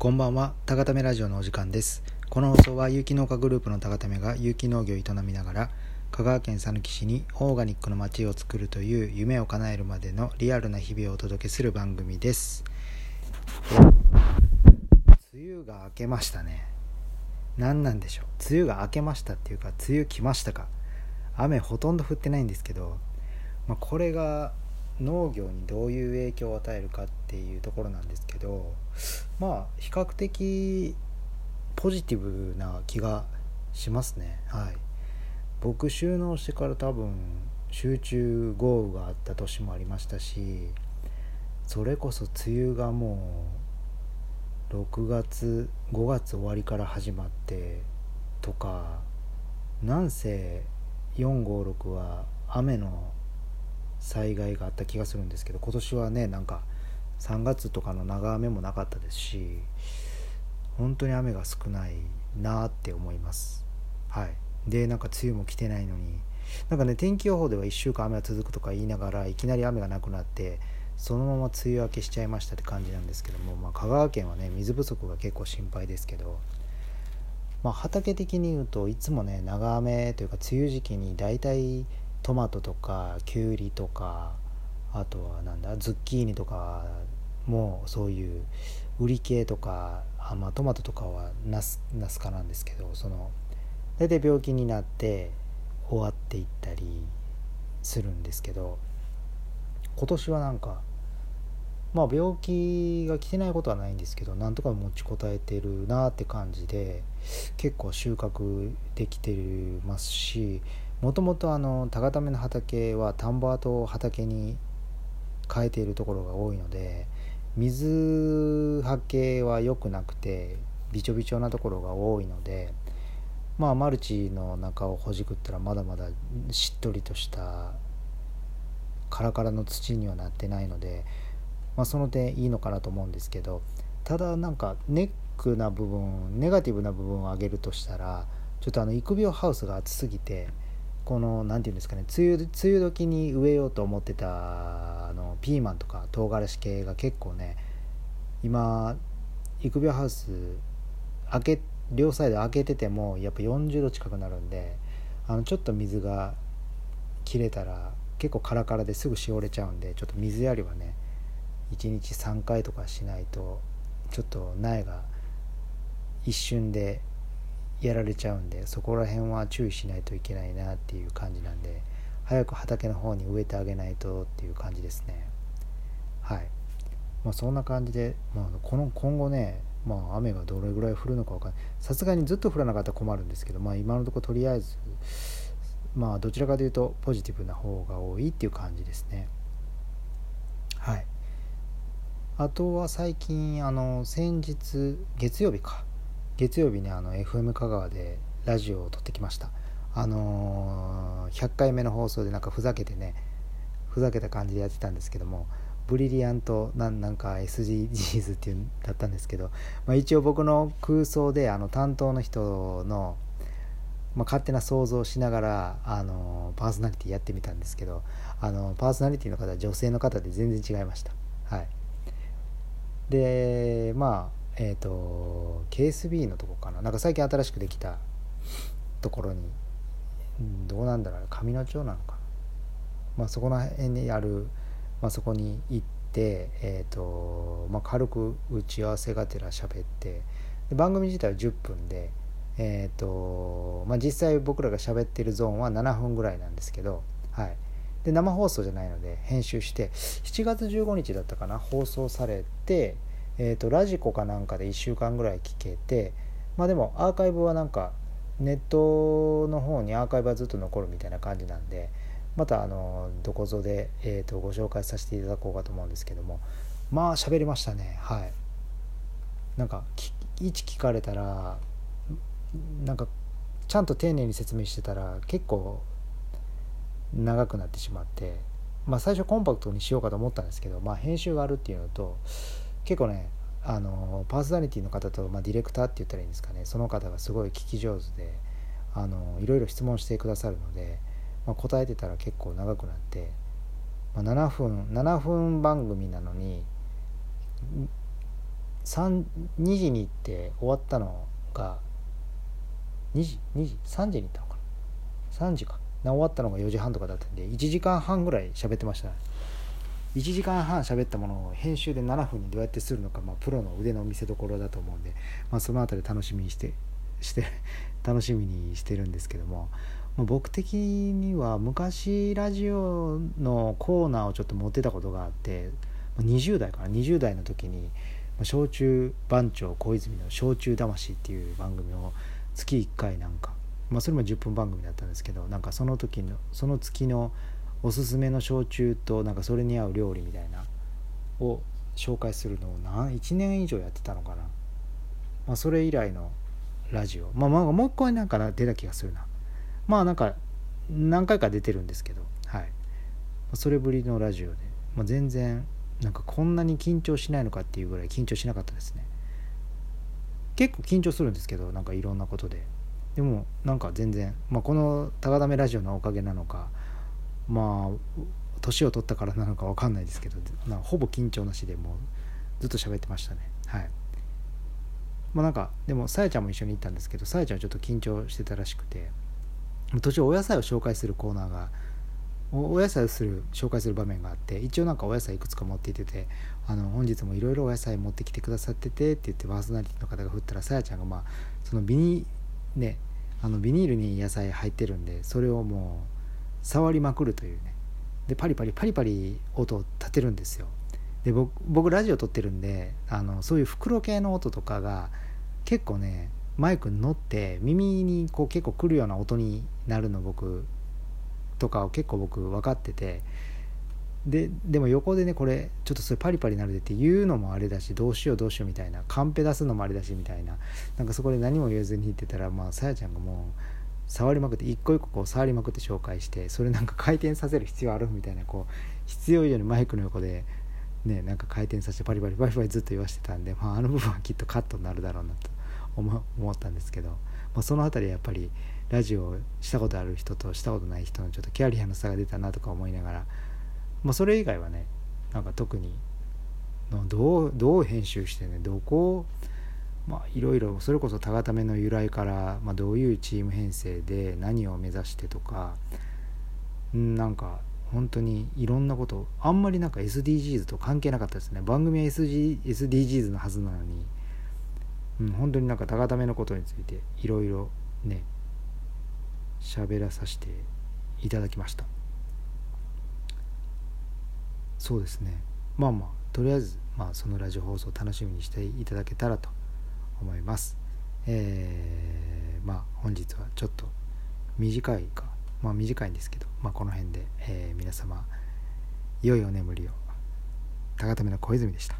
こんばんは、たがためラジオのお時間です。この放送は有機農家グループのたがためが有機農業を営みながら、香川県佐木市にオーガニックの街を作るという夢を叶えるまでのリアルな日々をお届けする番組です。梅雨が明けましたね。何なんでしょう。梅雨が明けましたっていうか、梅雨来ましたか。雨ほとんど降ってないんですけど、まあ、これが農業にどういう影響を与えるかっていうところなんですけどまあ比較的ポジティブな気がしますね。はい。僕収納してから多分集中豪雨があった年もありましたしそれこそ梅雨がもう6月5月終わりから始まってとかなんせ456は雨の災害があった気がするんですけど今年はねなんか3月とかの長雨もなかったですし本当に雨が少ないなって思います。はい。でなんか梅雨も来てないのになんかね天気予報では1週間雨が続くとか言いながらいきなり雨がなくなってそのまま梅雨明けしちゃいましたって感じなんですけども、まあ、香川県はね水不足が結構心配ですけどまあ、畑的に言うといつもね長雨というか梅雨時期に大体トマトとかきゅうりとかあとはなんだズッキーニとかもそういう売り系とかあ、まあ、トマトとかはナスナス科なんですけどその大体病気になって終わっていったりするんですけど今年はなんかまあ病気が来てないことはないんですけどなんとか持ちこたえてるなって感じで結構収穫できてますしもともとあの高ための畑は田んぼ跡を畑に変えているところが多いので水はけは良くなくてびちょびちょなところが多いのでまあマルチの中をほじくったらまだまだしっとりとしたカラカラの土にはなってないので、まあ、その点いいのかなと思うんですけどただなんかネックな部分ネガティブな部分を挙げるとしたらちょっとあの育苗ハウスが暑すぎてこの何て言うんですかね梅雨梅雨時に植えようと思ってたあのピーマンとか唐辛子系が結構ね今育苗ハウス開け両サイド開けててもやっぱ40度近くなるんであのちょっと水が切れたら結構カラカラですぐしおれちゃうんでちょっと水やりはね1日3回とかしないとちょっと苗が一瞬でやられちゃうんでそこら辺は注意しないといけないなっていう感じなんで早く畑の方に植えてあげないとっていう感じですね。はい。まあそんな感じで、まあ、この今後ねまあ雨がどれぐらい降るのか分かんない。さすがにずっと降らなかったら困るんですけどまあ今のところとりあえずまあどちらかというとポジティブな方が多いっていう感じですね。はい。あとは最近あの先日月曜日か。月曜日にあの FM 香川でラジオを撮ってきました。あのー、100回目の放送でなんかふざけてねふざけた感じでやってたんですけどもブリリアントなんなんか SDGs っていうだったんですけど、まあ、一応僕の空想であの担当の人の、まあ、勝手な想像をしながらあのパーソナリティやってみたんですけどあのパーソナリティの方は女性の方で全然違いました。はい。でまあえっ、ー、と KSB のとこかな。なんか最近新しくできたところにどうなんだろう。上野町なのかな。まあそこの辺にある、まあ、そこに行ってえっ、ー、と、まあ、軽く打ち合わせがてら喋ってで番組自体は10分でえっ、ー、とまあ実際僕らが喋ってるゾーンは7分ぐらいなんですけどはい。で生放送じゃないので編集して7月15日だったかな放送されてえーと、ラジコかなんかで1週間ぐらい聞けてまあでもアーカイブはなんかネットの方にアーカイブはずっと残るみたいな感じなんでまたあのどこぞで、えーと、ご紹介させていただこうかと思うんですけどもまあ喋りましたね。はい。なんか位置聞かれたらなんかちゃんと丁寧に説明してたら結構長くなってしまってまあ最初コンパクトにしようかと思ったんですけどまあ編集があるっていうのと結構ねあのパーソナリティの方と、まあ、ディレクターって言ったらいいんですかねその方がすごい聞き上手であのいろいろ質問してくださるので、まあ、答えてたら結構長くなって、まあ、7分7分番組なのに2時に行って終わったのが2時2時3時に行ったのかな？3時か。な終わったのが4時半とかだったんで1時間半ぐらい喋ってましたね。1時間半喋ったものを編集で7分にどうやってするのか、まあ、プロの腕の見せ所だと思うんで、まあ、その辺り楽しみにして して楽しみにしてるんですけども、まあ、僕的には昔ラジオのコーナーをちょっと持ってたことがあって20代かな20代の時に「焼酎番長小泉の焼酎魂」っていう番組を月1回なんか、まあ、それも10分番組だったんですけどなんかその時のその月のおすすめの焼酎となんかそれに合う料理みたいなを紹介するのを何1年以上やってたのかな、まあ、それ以来のラジオ。まあまあもう一個なんか出た気がするな。まあなんか何回か出てるんですけど。はい。それぶりのラジオで、まあ、全然なんかこんなに緊張しないのかっていうぐらい緊張しなかったですね。結構緊張するんですけどなんかいろんなことで。でもなんか全然、まあ、この「高だめラジオ」のおかげなのかまあ年を取ったからなのか分かんないですけどほぼ緊張なしでもうずっと喋ってましたね。はい。まあなんかでもさやちゃんも一緒に行ったんですけどさやちゃんはちょっと緊張してたらしくて途中お野菜を紹介するコーナーがお野菜をする紹介する場面があって一応なんかお野菜いくつか持っていててあの本日もいろいろお野菜持ってきてくださっててって言ってパーソナリティの方が振ったらさやちゃんがまあそのビニ,、ね、あのビニールに野菜入ってるんでそれをもう触りまくるというね。でパリパリパリパリ音を立てるんですよ。で僕僕ラジオ撮ってるんであのそういう袋系の音とかが結構ねマイクに乗って耳にこう結構来るような音になるの僕とかを結構僕分かってて。ででも横でねこれちょっとそれパリパリなるでって言うのもあれだしどうしようどうしようみたいなカンペ出すのもあれだしみたいななんかそこで何も言えずに言ってたらまあさやちゃんがもう触りまくって一個一個こう触りまくって紹介してそれなんか回転させる必要あるみたいなこう必要以上にマイクの横でねなんか回転させてパリパリパリパリずっと言わせてたんで、まあ、あの部分はきっとカットになるだろうなと思思ったんですけど、まあ、その辺りやっぱりラジオをしたことある人としたことない人のちょっとキャリアの差が出たなとか思いながら、まあ、それ以外はねなんか特にどうどう編集してねどこをまあいろいろそれこそタガタメの由来から、まあ、どういうチーム編成で何を目指してとかなんか本当にいろんなことあんまりなんか SDGs と関係なかったですね。番組は SG SDGs のはずなのに、うん、本当になんかタガタメのことについていろいろね喋らさせていただきました。そうですね。まあまあとりあえず、まあ、そのラジオ放送楽しみにしていただけたらと思います。えー、まあ本日はちょっと短いかまあ短いんですけど、まあ、この辺で、えー、皆様良いお眠りを高ための小泉でした。